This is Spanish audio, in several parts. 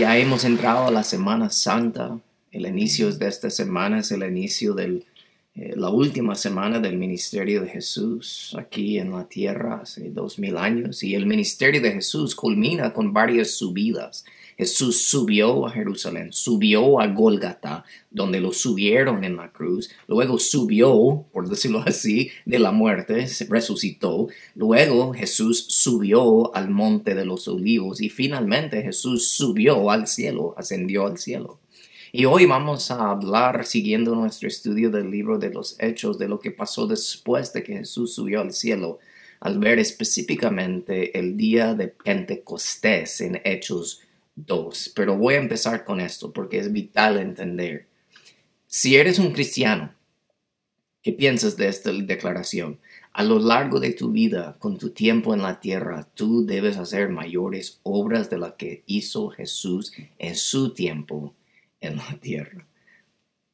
Ya hemos entrado a la Semana Santa. El inicio de esta semana es el inicio de eh, la última semana del ministerio de Jesús aquí en la tierra hace dos mil años. Y el ministerio de Jesús culmina con varias subidas. Jesús subió a Jerusalén, subió a Gólgata, donde lo subieron en la cruz, luego subió, por decirlo así, de la muerte, resucitó, luego Jesús subió al monte de los olivos y finalmente Jesús subió al cielo, ascendió al cielo. Y hoy vamos a hablar, siguiendo nuestro estudio del libro de los Hechos, de lo que pasó después de que Jesús subió al cielo, al ver específicamente el día de Pentecostés en Hechos dos. Pero voy a empezar con esto porque es vital entender. Si eres un cristiano, ¿qué piensas de esta declaración? A lo largo de tu vida, con tu tiempo en la tierra, tú debes hacer mayores obras de las que hizo Jesús en su tiempo en la tierra.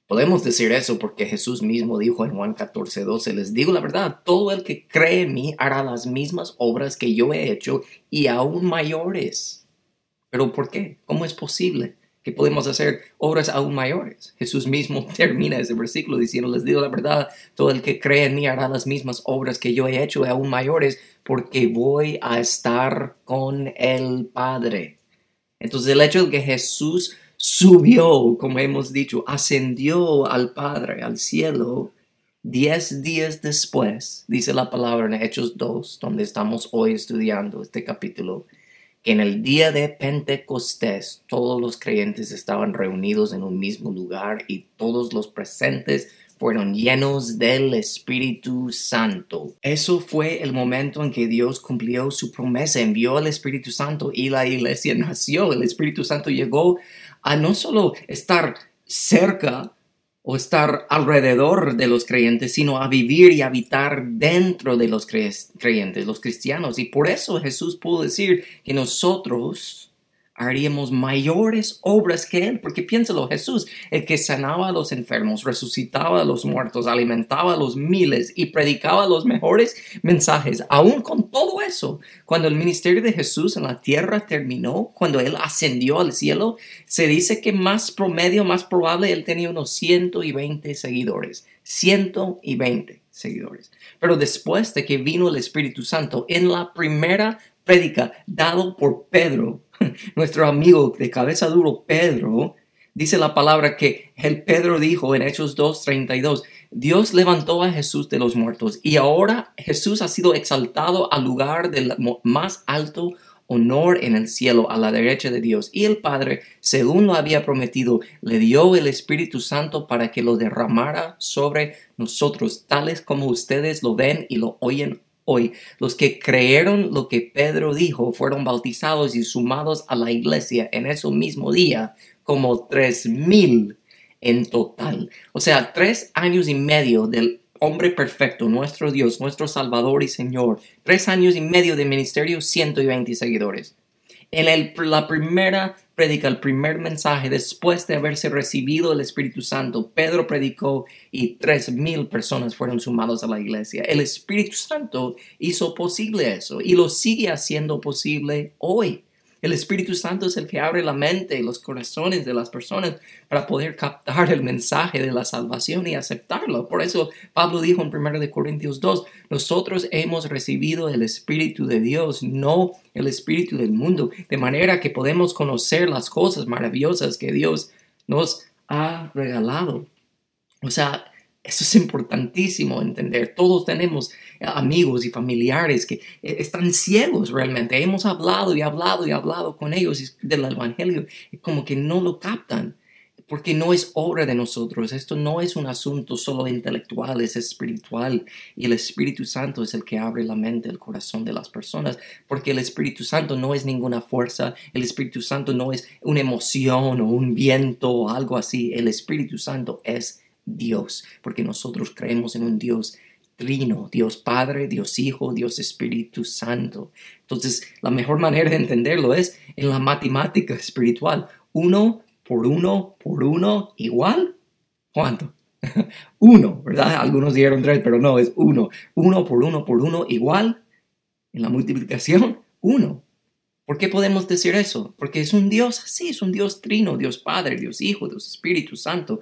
Podemos decir eso porque Jesús mismo dijo en Juan 14, 12, les digo la verdad, todo el que cree en mí hará las mismas obras que yo he hecho y aún mayores pero ¿por qué? ¿Cómo es posible que podemos hacer obras aún mayores? Jesús mismo termina ese versículo diciendo, les digo la verdad, todo el que cree en mí hará las mismas obras que yo he hecho aún mayores, porque voy a estar con el Padre. Entonces el hecho de que Jesús subió, como hemos dicho, ascendió al Padre, al cielo, diez días después, dice la palabra en Hechos 2, donde estamos hoy estudiando este capítulo, en el día de Pentecostés todos los creyentes estaban reunidos en un mismo lugar y todos los presentes fueron llenos del Espíritu Santo. Eso fue el momento en que Dios cumplió su promesa, envió al Espíritu Santo y la iglesia nació. El Espíritu Santo llegó a no solo estar cerca o estar alrededor de los creyentes, sino a vivir y habitar dentro de los creyentes, los cristianos. Y por eso Jesús pudo decir que nosotros haríamos mayores obras que Él, porque piénsalo, Jesús, el que sanaba a los enfermos, resucitaba a los muertos, alimentaba a los miles y predicaba los mejores mensajes. Aún con todo eso, cuando el ministerio de Jesús en la tierra terminó, cuando Él ascendió al cielo, se dice que más promedio, más probable, Él tenía unos 120 seguidores. 120 seguidores. Pero después de que vino el Espíritu Santo, en la primera prédica dado por Pedro, nuestro amigo de cabeza duro Pedro, dice la palabra que el Pedro dijo en Hechos 2:32, Dios levantó a Jesús de los muertos y ahora Jesús ha sido exaltado al lugar del más alto honor en el cielo a la derecha de Dios. Y el Padre, según lo había prometido, le dio el Espíritu Santo para que lo derramara sobre nosotros, tales como ustedes lo ven y lo oyen hoy. Los que creyeron lo que Pedro dijo fueron bautizados y sumados a la iglesia en ese mismo día como tres mil en total. O sea, tres años y medio del hombre perfecto, nuestro Dios, nuestro Salvador y Señor. Tres años y medio de ministerio, 120 seguidores. En el, la primera predica, el primer mensaje, después de haberse recibido el Espíritu Santo, Pedro predicó y tres mil personas fueron sumados a la iglesia. El Espíritu Santo hizo posible eso y lo sigue haciendo posible hoy. El Espíritu Santo es el que abre la mente y los corazones de las personas para poder captar el mensaje de la salvación y aceptarlo. Por eso Pablo dijo en 1 Corintios 2, nosotros hemos recibido el Espíritu de Dios, no el Espíritu del mundo, de manera que podemos conocer las cosas maravillosas que Dios nos ha regalado. O sea, eso es importantísimo entender. Todos tenemos amigos y familiares que eh, están ciegos realmente. Hemos hablado y hablado y hablado con ellos del Evangelio y como que no lo captan porque no es obra de nosotros. Esto no es un asunto solo intelectual, es espiritual. Y el Espíritu Santo es el que abre la mente, el corazón de las personas, porque el Espíritu Santo no es ninguna fuerza, el Espíritu Santo no es una emoción o un viento o algo así. El Espíritu Santo es Dios, porque nosotros creemos en un Dios trino, Dios Padre, Dios Hijo, Dios Espíritu Santo. Entonces, la mejor manera de entenderlo es en la matemática espiritual. Uno por uno por uno igual. ¿Cuánto? uno, ¿verdad? Algunos dijeron tres, pero no, es uno. Uno por uno por uno igual. En la multiplicación, uno. ¿Por qué podemos decir eso? Porque es un Dios así, es un Dios trino, Dios Padre, Dios Hijo, Dios Espíritu Santo.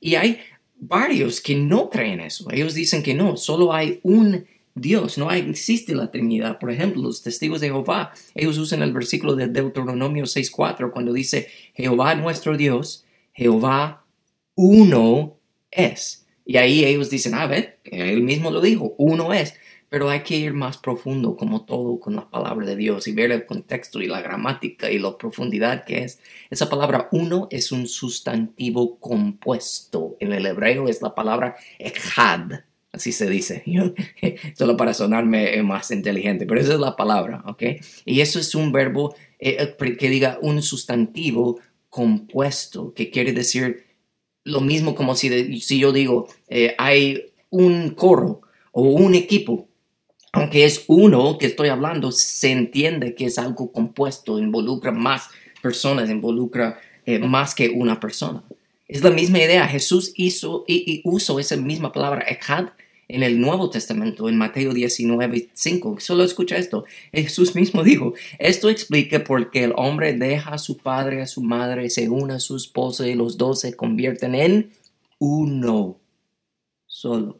Y hay varios que no creen eso. Ellos dicen que no, solo hay un Dios, no existe la Trinidad. Por ejemplo, los testigos de Jehová, ellos usan el versículo de Deuteronomio 6.4 cuando dice, Jehová nuestro Dios, Jehová uno es. Y ahí ellos dicen, a ver, él mismo lo dijo, uno es. Pero hay que ir más profundo, como todo, con la palabra de Dios y ver el contexto y la gramática y la profundidad que es. Esa palabra uno es un sustantivo compuesto. En el hebreo es la palabra echad así se dice, solo para sonarme más inteligente, pero esa es la palabra, ¿ok? Y eso es un verbo eh, eh, que diga un sustantivo compuesto, que quiere decir lo mismo como si, si yo digo, eh, hay un coro o un equipo, aunque es uno que estoy hablando, se entiende que es algo compuesto, involucra más personas, involucra más que una persona. Es la misma idea. Jesús hizo y, usó esa misma palabra, echad, en el Nuevo Testamento, en Mateo 19, 5. Solo escucha esto. Jesús mismo dijo, esto explica por qué el hombre deja a su padre, a su madre, se une a su esposa y los dos se convierten en uno solo.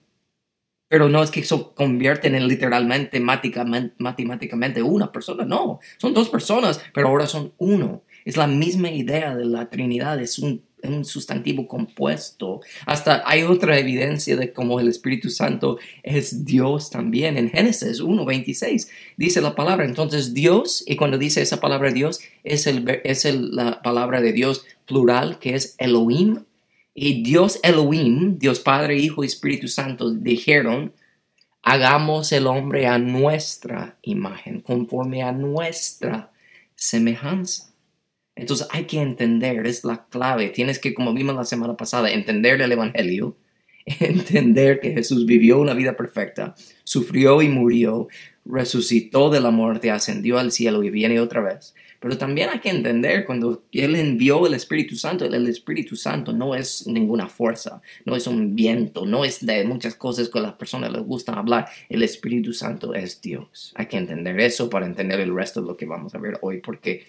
Pero no es que se convierten en literalmente matemáticamente una persona, no, son dos personas, pero ahora son uno. Es la misma idea de la Trinidad, es un un sustantivo compuesto. Hasta hay otra evidencia de cómo el Espíritu Santo es Dios también. En Génesis 1.26 dice la palabra. Entonces Dios, y cuando dice esa palabra Dios, es, el, es la palabra de Dios plural que es Elohim. Y Dios Elohim, Dios Padre, Hijo y Espíritu Santo, dijeron, hagamos el hombre a nuestra imagen, conforme a nuestra semejanza. Entonces hay que entender, es la clave. Tienes que, como vimos la semana pasada, entender el Evangelio, entender que Jesús vivió una vida perfecta, sufrió y murió, resucitó de la muerte, ascendió al cielo y viene otra vez. Pero también hay que entender cuando Él envió el Espíritu Santo, el Espíritu Santo no es ninguna fuerza, no es un viento, no es de muchas cosas que a las personas les gusta hablar. El Espíritu Santo es Dios. Hay que entender eso para entender el resto de lo que vamos a ver hoy, porque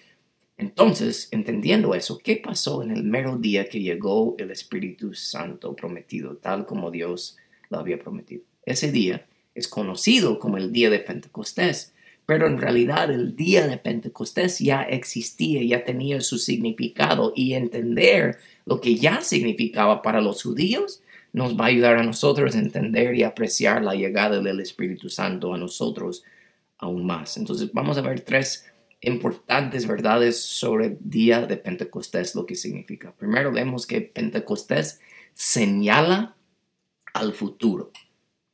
entonces, entendiendo eso, ¿qué pasó en el mero día que llegó el Espíritu Santo prometido, tal como Dios lo había prometido? Ese día es conocido como el día de Pentecostés, pero en realidad el día de Pentecostés ya existía, ya tenía su significado y entender lo que ya significaba para los judíos nos va a ayudar a nosotros a entender y apreciar la llegada del Espíritu Santo a nosotros aún más. Entonces vamos a ver tres importantes verdades sobre el día de Pentecostés, lo que significa. Primero vemos que Pentecostés señala al futuro.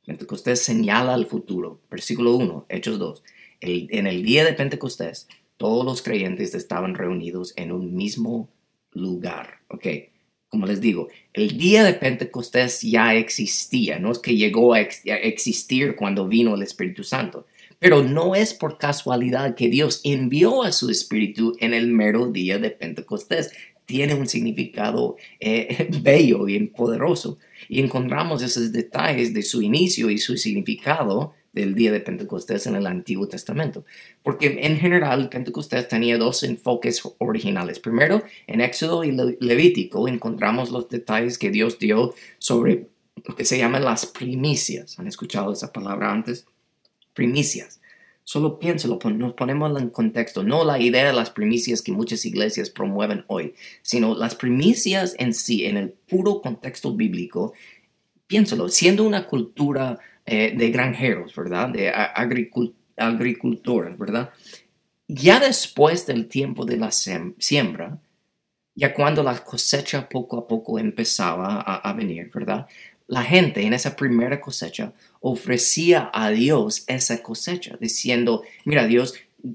Pentecostés señala al futuro. Versículo 1, Hechos 2. En el día de Pentecostés, todos los creyentes estaban reunidos en un mismo lugar. Ok, como les digo, el día de Pentecostés ya existía, no es que llegó a existir cuando vino el Espíritu Santo. Pero no es por casualidad que Dios envió a su Espíritu en el mero día de Pentecostés. Tiene un significado eh, bello y poderoso. Y encontramos esos detalles de su inicio y su significado del día de Pentecostés en el Antiguo Testamento. Porque en general Pentecostés tenía dos enfoques originales. Primero, en Éxodo y Levítico encontramos los detalles que Dios dio sobre lo que se llaman las primicias. ¿Han escuchado esa palabra antes? primicias. Solo piénselo, nos ponemos en contexto, no la idea de las primicias que muchas iglesias promueven hoy, sino las primicias en sí, en el puro contexto bíblico. Piénselo, siendo una cultura eh, de granjeros, ¿verdad? De agricultores, ¿verdad? Ya después del tiempo de la siembra, ya cuando la cosecha poco a poco empezaba a venir, ¿verdad? La gente en esa primera cosecha ofrecía a Dios esa cosecha, diciendo, mira Dios,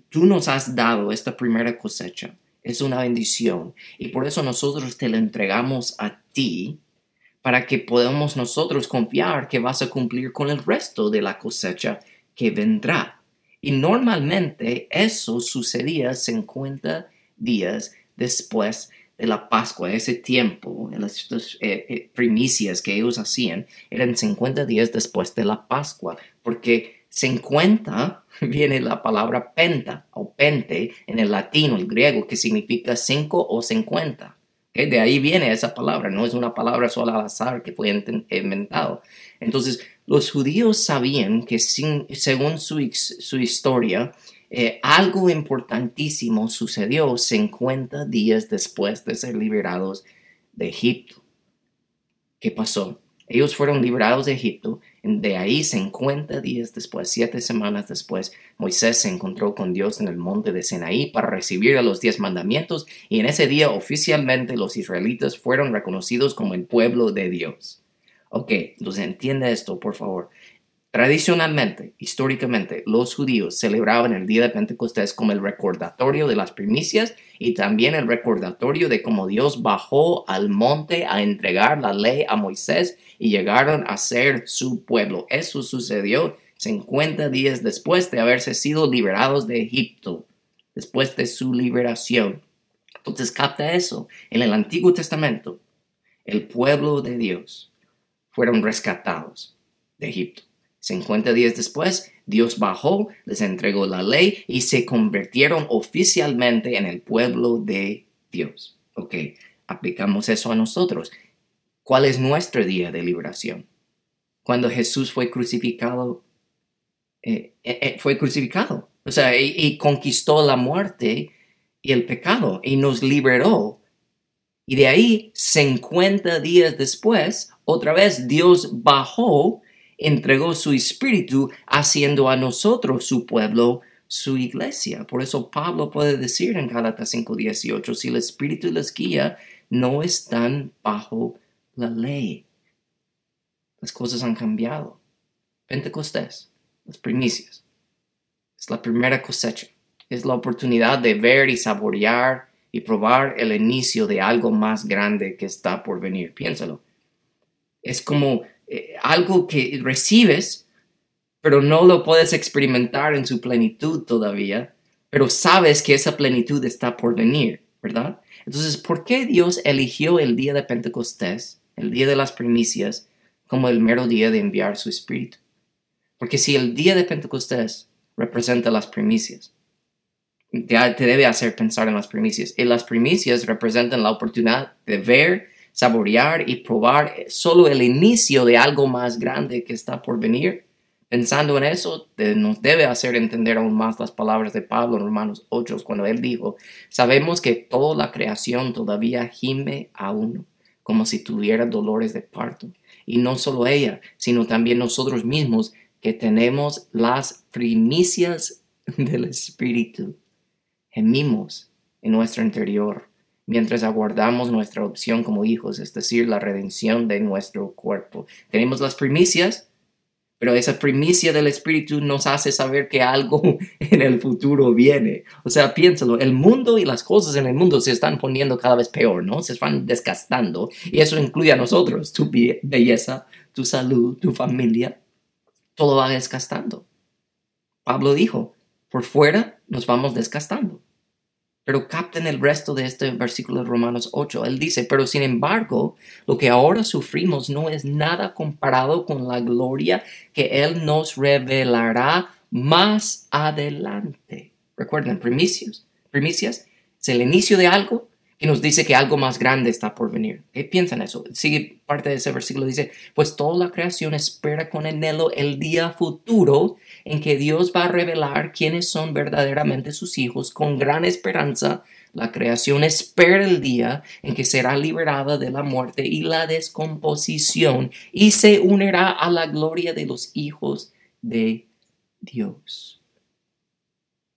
tú nos has dado esta primera cosecha, es una bendición, y por eso nosotros te la entregamos a ti, para que podamos nosotros confiar que vas a cumplir con el resto de la cosecha que vendrá. Y normalmente eso sucedía 50 días después de la Pascua, ese tiempo, las, eh, eh, primicias que ellos hacían, eran 50 días después de la Pascua, porque 50 viene la palabra penta o pente en el latino, el griego, que significa 5 o 50. De ahí viene esa palabra, no es una palabra solo al azar que fue inventado. Entonces, los judíos sabían que según su, su historia, eh, algo importantísimo sucedió 50 días después de ser liberados de Egipto. ¿Qué pasó? Ellos fueron liberados de Egipto. De ahí, 50 días después, siete semanas después, Moisés se encontró con Dios en el monte de Sinaí para recibir a los diez mandamientos y en ese día oficialmente los israelitas fueron reconocidos como el pueblo de Dios. Ok, entonces entiende esto, por favor. Tradicionalmente, históricamente, los judíos celebraban el día de Pentecostés como el recordatorio de las primicias y también el recordatorio de cómo Dios bajó al monte a entregar la ley a Moisés y llegaron a ser su pueblo. Eso sucedió 50 días después de haberse sido liberados de Egipto, después de su liberación. Entonces capta eso. En el Antiguo Testamento, el pueblo de Dios fueron rescatados de Egipto 50 días después, Dios bajó, les entregó la ley y se convirtieron oficialmente en el pueblo de Dios. Ok, aplicamos eso a nosotros. ¿Cuál es nuestro día de liberación? Cuando Jesús fue crucificado, eh, eh, eh, fue crucificado, o sea, y conquistó la muerte y el pecado y nos liberó. Y de ahí, 50 días después, otra vez Dios bajó entregó su espíritu haciendo a nosotros su pueblo, su iglesia. Por eso Pablo puede decir en Gálatas 5:18, si el espíritu les guía, no están bajo la ley. Las cosas han cambiado. Pentecostés, las primicias. Es la primera cosecha. Es la oportunidad de ver y saborear y probar el inicio de algo más grande que está por venir. Piénsalo. Es como eh, algo que recibes, pero no lo puedes experimentar en su plenitud todavía, pero sabes que esa plenitud está por venir, ¿verdad? Entonces, ¿por qué Dios eligió el día de Pentecostés, el día de las primicias, como el mero día de enviar su espíritu? Porque si el día de Pentecostés representa las primicias, te debe hacer pensar en las primicias. Y las primicias representan la oportunidad de ver saborear y probar solo el inicio de algo más grande que está por venir. Pensando en eso, nos debe hacer entender aún más las palabras de Pablo en Romanos 8, cuando él dijo, sabemos que toda la creación todavía gime aún, como si tuviera dolores de parto. Y no solo ella, sino también nosotros mismos, que tenemos las primicias del Espíritu. Gemimos en nuestro interior mientras aguardamos nuestra opción como hijos, es decir, la redención de nuestro cuerpo. Tenemos las primicias, pero esa primicia del Espíritu nos hace saber que algo en el futuro viene. O sea, piénsalo, el mundo y las cosas en el mundo se están poniendo cada vez peor, ¿no? Se están desgastando y eso incluye a nosotros, tu belleza, tu salud, tu familia, todo va desgastando. Pablo dijo, por fuera nos vamos desgastando pero capten el resto de este versículo de Romanos 8. Él dice, pero sin embargo, lo que ahora sufrimos no es nada comparado con la gloria que Él nos revelará más adelante. Recuerden, primicias. Primicias es el inicio de algo que nos dice que algo más grande está por venir. ¿Qué piensan eso? Sigue parte de ese versículo, dice, pues toda la creación espera con anhelo el día futuro en que Dios va a revelar quiénes son verdaderamente sus hijos. Con gran esperanza, la creación espera el día en que será liberada de la muerte y la descomposición y se unirá a la gloria de los hijos de Dios.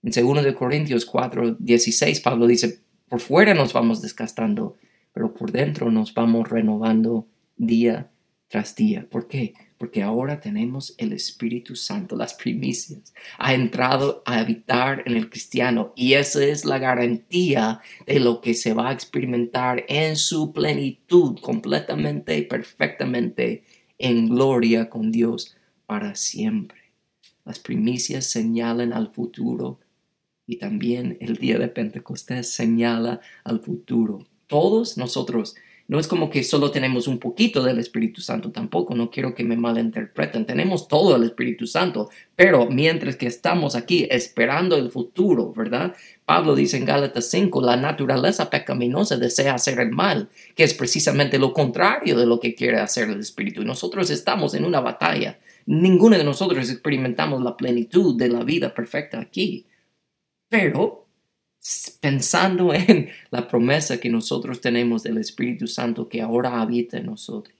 En 2 Corintios 4, 16, Pablo dice, por fuera nos vamos desgastando, pero por dentro nos vamos renovando día tras día. ¿Por qué? Porque ahora tenemos el Espíritu Santo, las primicias. Ha entrado a habitar en el cristiano y esa es la garantía de lo que se va a experimentar en su plenitud, completamente y perfectamente en gloria con Dios para siempre. Las primicias señalan al futuro y también el día de Pentecostés señala al futuro. Todos nosotros no es como que solo tenemos un poquito del Espíritu Santo tampoco, no quiero que me malinterpreten, tenemos todo el Espíritu Santo, pero mientras que estamos aquí esperando el futuro, ¿verdad? Pablo dice en Gálatas 5, la naturaleza pecaminosa desea hacer el mal, que es precisamente lo contrario de lo que quiere hacer el Espíritu. Y nosotros estamos en una batalla. Ninguno de nosotros experimentamos la plenitud de la vida perfecta aquí. Pero pensando en la promesa que nosotros tenemos del Espíritu Santo que ahora habita en nosotros.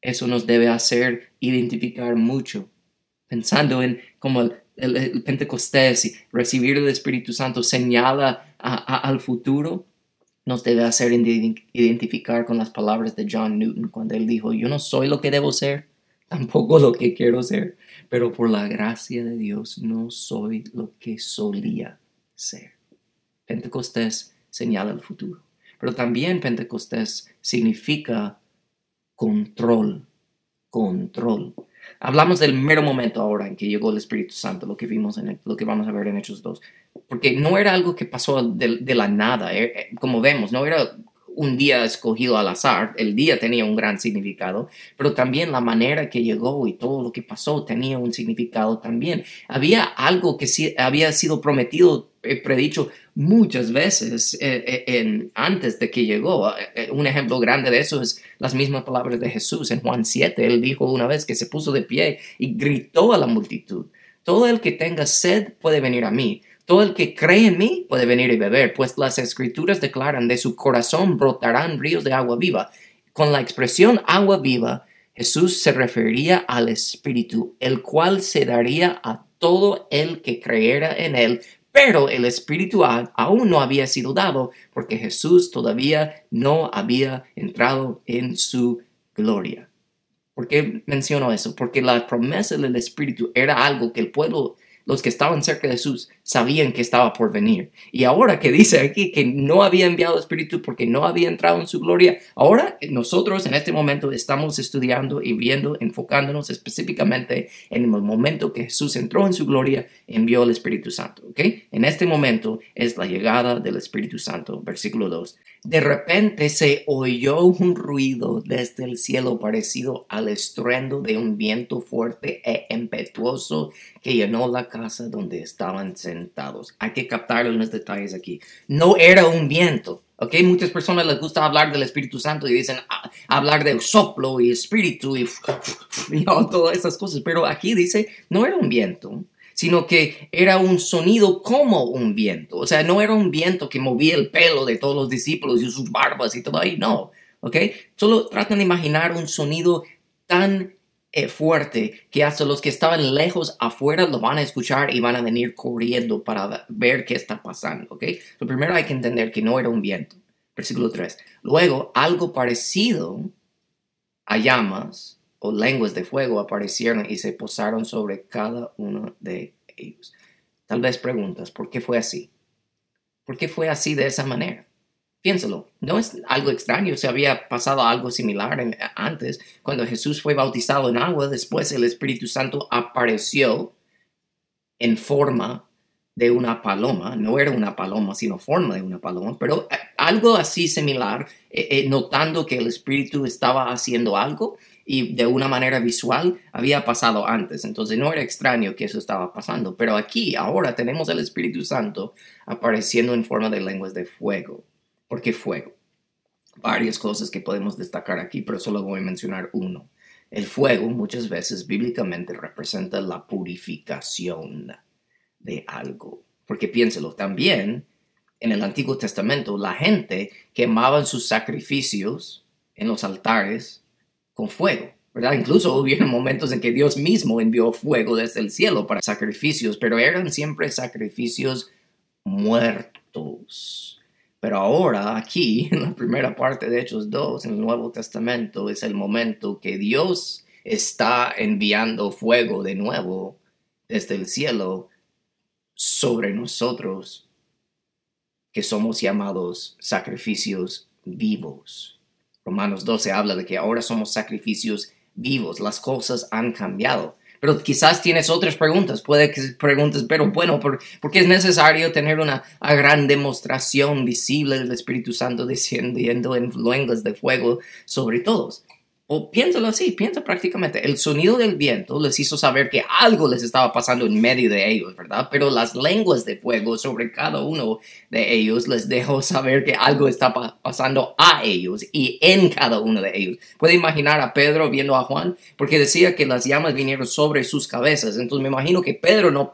Eso nos debe hacer identificar mucho, pensando en cómo el, Pentecostés y recibir el Espíritu Santo señala al futuro, nos debe hacer identificar con las palabras de John Newton cuando él dijo, yo no soy lo que debo ser, tampoco lo que quiero ser, pero por la gracia de Dios no soy lo que solía ser. Pentecostés señala el futuro, pero también Pentecostés significa control, control. Hablamos del mero momento ahora en que llegó el Espíritu Santo, lo que vimos en lo que vamos a ver en Hechos 2, porque no era algo que pasó de, la nada, eh, eh, como vemos, no era un día escogido al azar, el día tenía un gran significado, pero también la manera que llegó y todo lo que pasó tenía un significado también. Había algo que sí había sido prometido, eh, predicho muchas veces eh, eh, en, antes de que llegó. un ejemplo grande de eso es las mismas palabras de Jesús en Juan 7. Él dijo una vez que se puso de pie y gritó a la multitud, todo el que tenga sed puede venir a mí todo el que cree en mí puede venir y beber, pues las escrituras declaran de su corazón brotarán ríos de agua viva. Con la expresión agua viva, Jesús se refería al Espíritu, el cual se daría a todo el que creyera en él, pero el Espíritu aún no había sido dado porque Jesús todavía no había entrado en su gloria. ¿Por qué menciono eso? Porque la promesa del Espíritu era algo que el pueblo los que estaban cerca de Jesús sabían que estaba por venir. Y ahora que dice aquí que no había enviado Espíritu porque no había entrado en su gloria, ahora nosotros en este momento estamos estudiando y viendo, enfocándonos específicamente en el momento que Jesús entró en su gloria, envió el Espíritu Santo. ¿ok? En este momento es la llegada del Espíritu Santo, versículo 2. De repente se oyó un ruido desde el cielo parecido al estruendo de un viento fuerte e impetuoso que llenó la casa donde estaban sentados. Hay que captar los detalles aquí. No era un viento. ¿ok? Muchas personas les gusta hablar del Espíritu Santo y dicen ah, hablar del soplo y espíritu y, y todas esas cosas, pero aquí dice no era un viento sino que era un sonido como un viento. O sea, no era un viento que movía el pelo de todos los discípulos y sus barbas y todo ahí, no. ¿Ok? Solo tratan de imaginar un sonido tan eh, fuerte que hasta los que estaban lejos afuera lo van a escuchar y van a venir corriendo para ver qué está pasando. ¿Ok? Lo primero hay que entender que no era un viento. Versículo 3. Luego, algo parecido a llamas o lenguas de fuego aparecieron y se posaron sobre cada uno de ellos. Tal vez preguntas, ¿por qué fue así? ¿Por qué fue así de esa manera? Piénsalo, no es algo extraño, se había pasado algo similar antes, cuando Jesús fue bautizado en agua, después el Espíritu Santo apareció en forma de una paloma, no era una paloma, sino forma de una paloma, pero eh, algo así similar, eh, eh, notando que el Espíritu estaba haciendo algo, y de una manera visual había pasado antes. Entonces no era extraño que eso estaba pasando. Pero aquí, ahora tenemos el Espíritu Santo apareciendo en forma de lenguas de fuego. ¿Por qué fuego? Varias cosas que podemos destacar aquí, pero solo voy a mencionar uno. El fuego muchas veces bíblicamente representa la purificación de algo. Porque piénselo, también en el Antiguo Testamento la gente quemaba sus sacrificios en los altares con fuego. ¿verdad? Incluso hubieron momentos en que Dios mismo envió fuego desde el cielo para sacrificios, pero eran siempre sacrificios muertos. Pero ahora aquí, en la primera parte de Hechos 2, en el Nuevo Testamento, es el momento que Dios está enviando fuego de nuevo desde el cielo sobre nosotros, que somos llamados sacrificios vivos. Romanos 12 habla de que ahora somos sacrificios vivos, las cosas han cambiado. Pero quizás tienes otras preguntas, puede que preguntes, pero bueno, ¿por, qué es necesario tener una, gran demostración visible del Espíritu Santo descendiendo en lenguas de fuego sobre todos? O piénsalo así, piensa prácticamente. El sonido del viento les hizo saber que algo les estaba pasando en medio de ellos, ¿verdad? Pero las lenguas de fuego sobre cada uno de ellos les dejó saber que algo estaba pasando a ellos y en cada uno de ellos. Puede imaginar a Pedro viendo a Juan, porque decía que las llamas vinieron sobre sus cabezas. Entonces me imagino que Pedro no,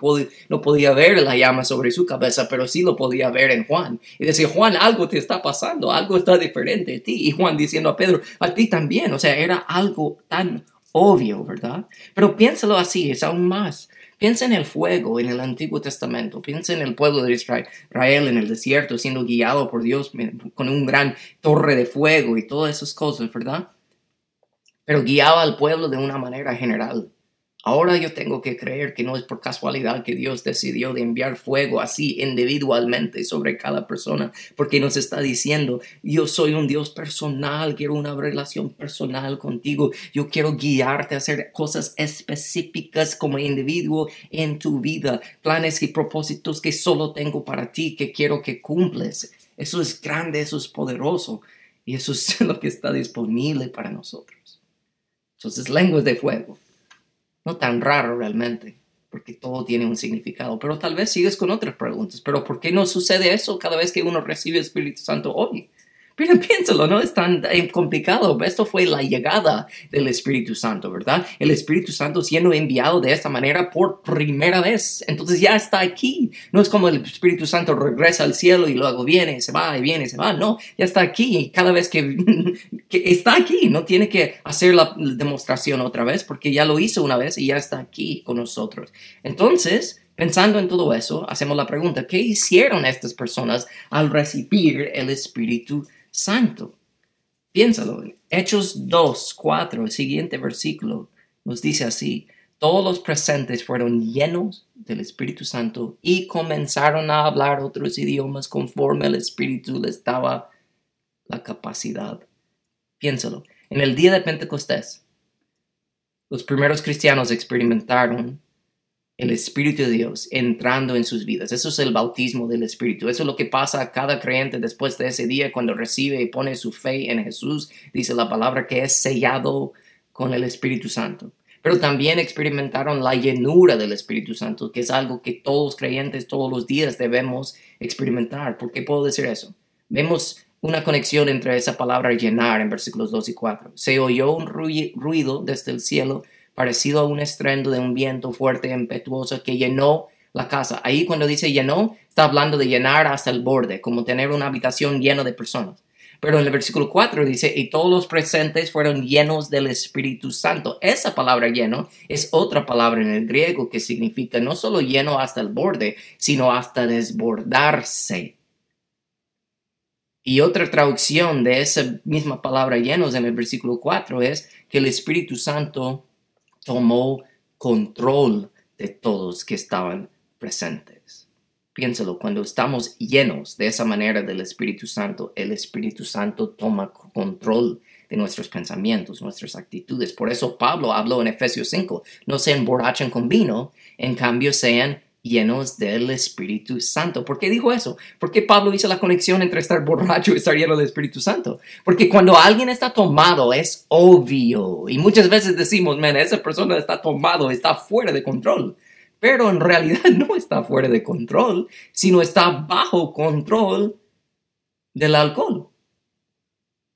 no podía ver la llama sobre su cabeza, pero sí lo podía ver en Juan. Y decía, Juan, algo te está pasando, algo está diferente de ti. Y Juan diciendo a Pedro, a ti también. O sea, era algo tan obvio, ¿verdad? Pero piénsalo así, es aún más. Piensa en el fuego en el Antiguo Testamento, piensa en el pueblo de Israel en el desierto siendo guiado por Dios con un gran torre de fuego y todas esas cosas, ¿verdad? Pero guiaba al pueblo de una manera general. Ahora yo tengo que creer que no es por casualidad que Dios decidió de enviar fuego así individualmente sobre cada persona, porque nos está diciendo, yo soy un Dios personal, quiero una relación personal contigo, yo quiero guiarte a hacer cosas específicas como individuo en tu vida, planes y propósitos que solo tengo para ti, que quiero que cumples. Eso es grande, eso es poderoso y eso es lo que está disponible para nosotros. Entonces, lenguas de fuego no tan raro realmente, porque todo tiene un significado. Pero tal vez sigues con otras preguntas. Pero ¿por qué no sucede eso cada vez que uno recibe el Espíritu Santo hoy? Pero piénsalo, no es tan complicado. Esto fue la llegada del Espíritu Santo, ¿verdad? El Espíritu Santo siendo enviado de esta manera por primera vez. Entonces ya está aquí. No es como el Espíritu Santo regresa al cielo y luego viene, se va y viene, se va. No, ya está aquí. Cada vez que, que está aquí, no tiene que hacer la demostración otra vez porque ya lo hizo una vez y ya está aquí con nosotros. Entonces, Pensando en todo eso, hacemos la pregunta, ¿qué hicieron estas personas al recibir el Espíritu Santo. Piénsalo, Hechos 2, 4, el siguiente versículo nos dice así, todos los presentes fueron llenos del Espíritu Santo y comenzaron a hablar otros idiomas conforme el Espíritu les daba la capacidad. Piénsalo, en el día de Pentecostés, los primeros cristianos experimentaron el Espíritu de Dios entrando en sus vidas. Eso es el bautismo del Espíritu. Eso es lo que pasa a cada creyente después de ese día cuando recibe y pone su fe en Jesús. Dice la palabra que es sellado con el Espíritu Santo. Pero también experimentaron la llenura del Espíritu Santo, que es algo que todos creyentes todos los días debemos experimentar. ¿Por qué puedo decir eso? Vemos una conexión entre esa palabra llenar en versículos 2 y 4. Se oyó un ruido desde el cielo parecido a un estruendo de un viento fuerte e impetuoso que llenó la casa. Ahí cuando dice llenó, está hablando de llenar hasta el borde, como tener una habitación llena de personas. Pero en el versículo 4 dice, y todos los presentes fueron llenos del Espíritu Santo. Esa palabra lleno es otra palabra en el griego que significa no solo lleno hasta el borde, sino hasta desbordarse. Y otra traducción de esa misma palabra llenos en el versículo 4 es que el Espíritu Santo tomó control de todos que estaban presentes. Piénsalo, cuando estamos llenos de esa manera del Espíritu Santo, el Espíritu Santo toma control de nuestros pensamientos, nuestras actitudes. Por eso Pablo habló en Efesios 5, no se emborrachen con vino, en cambio sean llenos del Espíritu Santo. ¿Por qué dijo eso? ¿Por qué Pablo hizo la conexión entre estar borracho y estar lleno del Espíritu Santo? Porque cuando alguien está tomado es obvio. Y muchas veces decimos, man, esa persona está tomado, está fuera de control. Pero en realidad no está fuera de control, sino está bajo control del alcohol.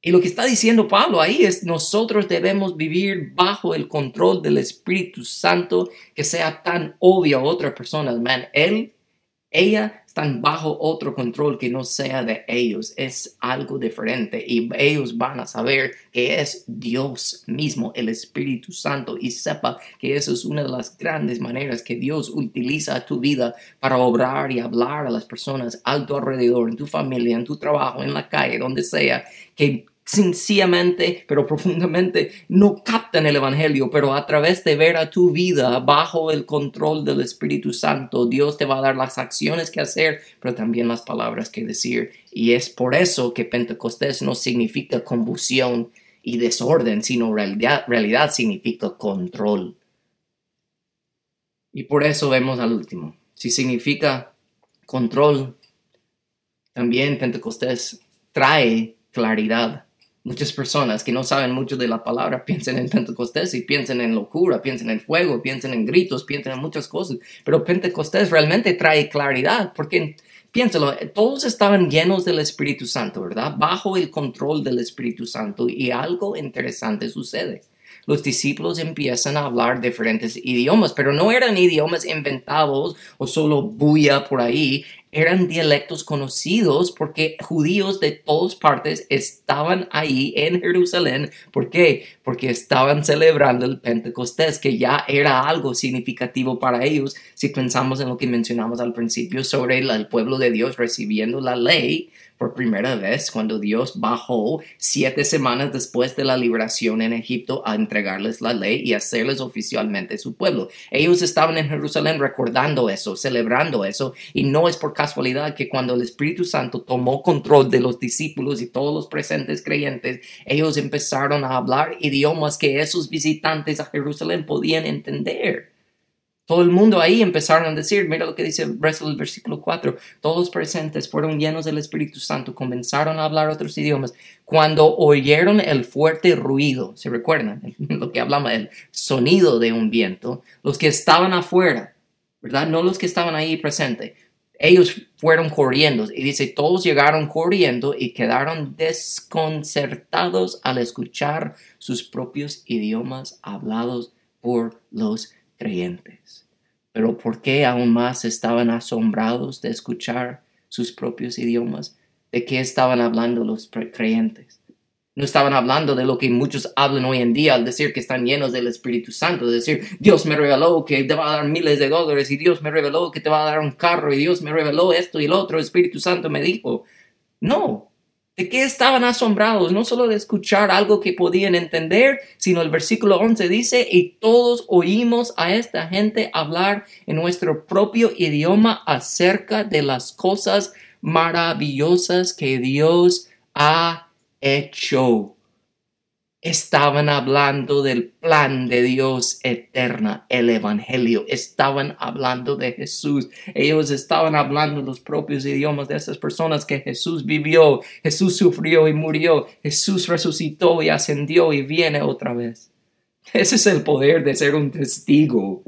Y lo que está diciendo Pablo ahí es nosotros debemos vivir bajo el control del Espíritu Santo que sea tan obvio a otras personas, man. Él, ella están bajo otro control que no sea de ellos. Es algo diferente y ellos van a saber que es Dios mismo, el Espíritu Santo y sepa que eso es una de las grandes maneras que Dios utiliza tu vida para obrar y hablar a las personas a tu alrededor, en tu familia, en tu trabajo, en la calle, donde sea, que sencillamente, pero profundamente, no captan el Evangelio, pero a través de ver a tu vida bajo el control del Espíritu Santo, Dios te va a dar las acciones que hacer, pero también las palabras que decir. Y es por eso que Pentecostés no significa confusión y desorden, sino realidad, realidad significa control. Y por eso vemos al último. Si significa control, también Pentecostés trae claridad. Muchas personas que no saben mucho de la palabra piensan en Pentecostés y piensan en locura, piensan en fuego, piensan en gritos, piensan en muchas cosas. Pero Pentecostés realmente trae claridad porque piénsalo, todos estaban llenos del Espíritu Santo, ¿verdad? Bajo el control del Espíritu Santo y algo interesante sucede los discípulos empiezan a hablar diferentes idiomas, pero no eran idiomas inventados o solo bulla por ahí, eran dialectos conocidos porque judíos de todas partes estaban ahí en Jerusalén. ¿Por qué? Porque estaban celebrando el Pentecostés, que ya era algo significativo para ellos si pensamos en lo que mencionamos al principio sobre el pueblo de Dios recibiendo la ley por primera vez cuando Dios bajó siete semanas después de la liberación en Egipto a entregarles la ley y hacerles oficialmente su pueblo. Ellos estaban en Jerusalén recordando eso, celebrando eso, y no es por casualidad que cuando el Espíritu Santo tomó control de los discípulos y todos los presentes creyentes, ellos empezaron a hablar idiomas que esos visitantes a Jerusalén podían entender. Todo el mundo ahí empezaron a decir, mira lo que dice el del versículo 4, todos los presentes fueron llenos del Espíritu Santo, comenzaron a hablar otros idiomas. Cuando oyeron el fuerte ruido, ¿se recuerdan? Lo que hablamos, el sonido de un viento, los que estaban afuera, ¿verdad? No los que estaban ahí presentes. Ellos fueron corriendo y dice, todos llegaron corriendo y quedaron desconcertados al escuchar sus propios idiomas hablados por los creyentes. Pero ¿por qué aún más estaban asombrados de escuchar sus propios idiomas? ¿De qué estaban hablando los creyentes? No estaban hablando de lo que muchos hablan hoy en día al decir que están llenos del Espíritu Santo, de decir, Dios me reveló que te va a dar miles de dólares y Dios me reveló que te va a dar un carro y Dios me reveló esto y el otro, el Espíritu Santo me dijo. No, ¿De qué estaban asombrados? No solo de escuchar algo que podían entender, sino el versículo 11 dice, y todos oímos a esta gente hablar en nuestro propio idioma acerca de las cosas maravillosas que Dios ha hecho estaban hablando del plan de Dios eterna, el Evangelio. Estaban hablando de Jesús. Ellos estaban hablando los propios idiomas de esas personas que Jesús vivió, Jesús sufrió y murió, Jesús resucitó y ascendió y viene otra vez. Ese es el poder de ser un testigo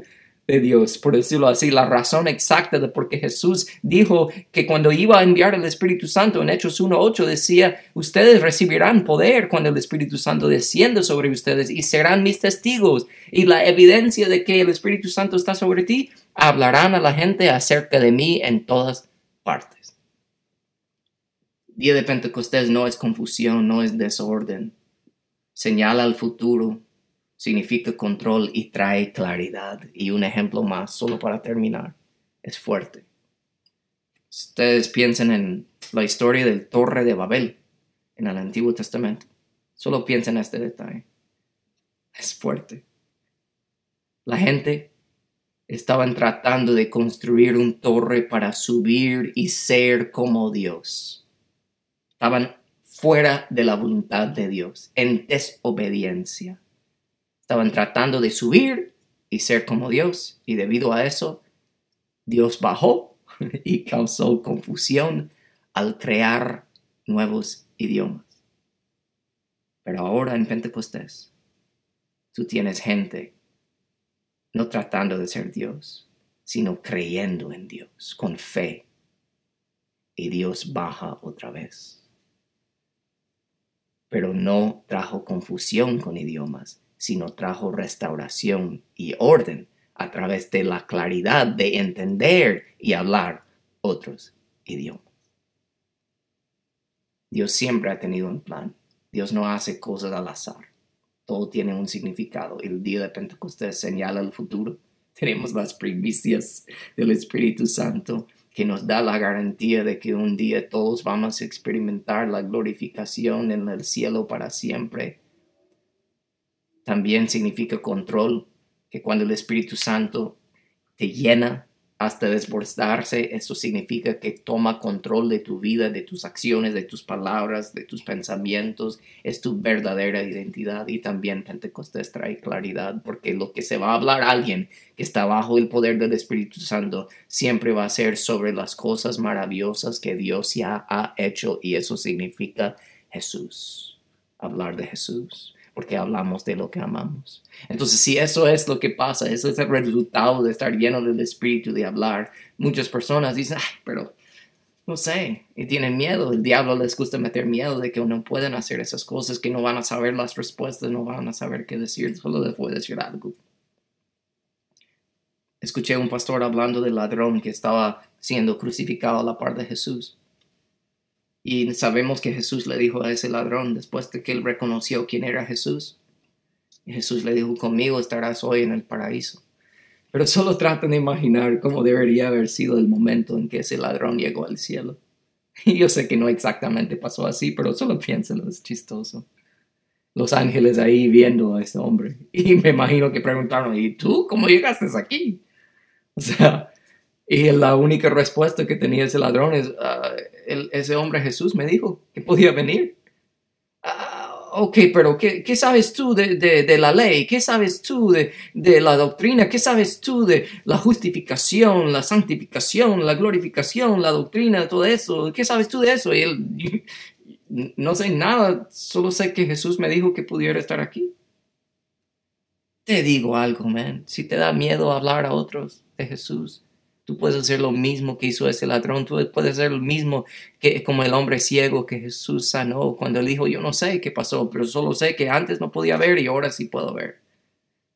de Dios, por decirlo así, la razón exacta de por qué Jesús dijo que cuando iba a enviar el Espíritu Santo en Hechos 1.8 decía, ustedes recibirán poder cuando el Espíritu Santo descienda sobre ustedes y serán mis testigos. Y la evidencia de que el Espíritu Santo está sobre ti, hablarán a la gente acerca de mí en todas partes. Día de Pentecostés no es confusión, no es desorden. Señala al futuro, significa control y trae claridad. Y un ejemplo más, solo para terminar, es fuerte. Ustedes piensen en la historia del Torre de Babel en el Antiguo Testamento. Solo piensen en este detalle. Es fuerte. La gente estaban tratando de construir un torre para subir y ser como Dios. Estaban fuera de la voluntad de Dios, en desobediencia. Estaban tratando de subir y ser como Dios y debido a eso Dios bajó y causó confusión al crear nuevos idiomas. Pero ahora en Pentecostés tú tienes gente no tratando de ser Dios, sino creyendo en Dios con fe. Y Dios baja otra vez. Pero no trajo confusión con idiomas, sino trajo restauración y orden a través de la claridad de entender y hablar otros idiomas. Dios siempre ha tenido un plan. Dios no hace cosas al azar. Todo tiene un significado. El día de Pentecostés señala el futuro. Tenemos las primicias del Espíritu Santo que nos da la garantía de que un día todos vamos a experimentar la glorificación en el cielo para siempre también significa control, que cuando el Espíritu Santo te llena, hasta desbordarse, eso significa que toma control de tu vida, de tus acciones, de tus palabras, de tus pensamientos, es tu verdadera identidad y también Pentecostés trae claridad porque lo que se va a hablar a alguien que está bajo el poder del Espíritu Santo siempre va a ser sobre las cosas maravillosas que Dios ya ha hecho y eso significa Jesús, hablar de Jesús porque hablamos de lo que amamos. Entonces, si eso es lo que pasa, eso es el resultado de estar lleno del Espíritu, de hablar, muchas personas dicen, pero no sé, y tienen miedo, el diablo les gusta meter miedo de que no pueden hacer esas cosas, que no van a saber las respuestas, no van a saber qué decir, solo les voy decir algo. Escuché un pastor hablando del ladrón que estaba siendo crucificado a la par de Jesús. Y sabemos que Jesús le dijo a ese ladrón después de que él reconoció quién era Jesús. Jesús le dijo, conmigo estarás hoy en el paraíso. Pero solo traten de imaginar cómo debería haber sido el momento en que ese ladrón llegó al cielo. Y yo sé que no exactamente pasó así, pero solo piénsenlo, es chistoso. Los ángeles ahí viendo a ese hombre. Y me imagino que preguntaron, ¿y tú cómo llegaste aquí? O sea, y la única respuesta que tenía ese ladrón es, ah, ese hombre Jesús me dijo que podía venir. Ah, ok, pero ¿qué, ¿qué, sabes tú de, de, la ley? ¿Qué sabes tú de, de, la doctrina? ¿Qué sabes tú de la justificación, la santificación, la glorificación, la doctrina, todo eso? ¿Qué sabes tú de eso? Y él, no sé nada, solo sé que Jesús me dijo que pudiera estar aquí. Te digo algo, man, si te da miedo hablar a otros de Jesús, Tú puedes hacer lo mismo que hizo ese ladrón. Tú puedes hacer lo mismo que como el hombre ciego que Jesús sanó cuando él dijo, yo no sé qué pasó, pero solo sé que antes no podía ver y ahora sí puedo ver.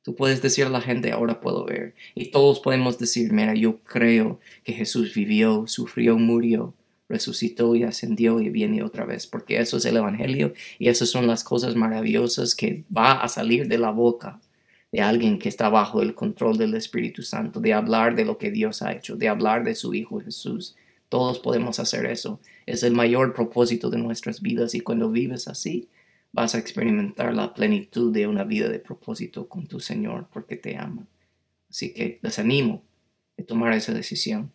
Tú puedes decir a la gente, ahora puedo ver. Y todos podemos decir, mira, yo creo que Jesús vivió, sufrió, murió, resucitó y ascendió y viene otra vez, porque eso es el Evangelio y esas son las cosas maravillosas que va a salir de la boca de alguien que está bajo el control del Espíritu Santo, de hablar de lo que Dios ha hecho, de hablar de su Hijo Jesús. Todos podemos hacer eso. Es el mayor propósito de nuestras vidas y cuando vives así, vas a experimentar la plenitud de una vida de propósito con tu Señor porque te ama. Así que les animo a tomar esa decisión,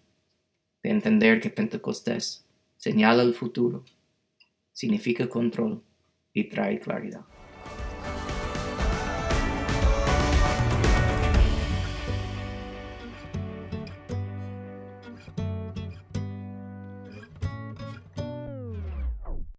de entender que Pentecostés señala el futuro, significa control y trae claridad.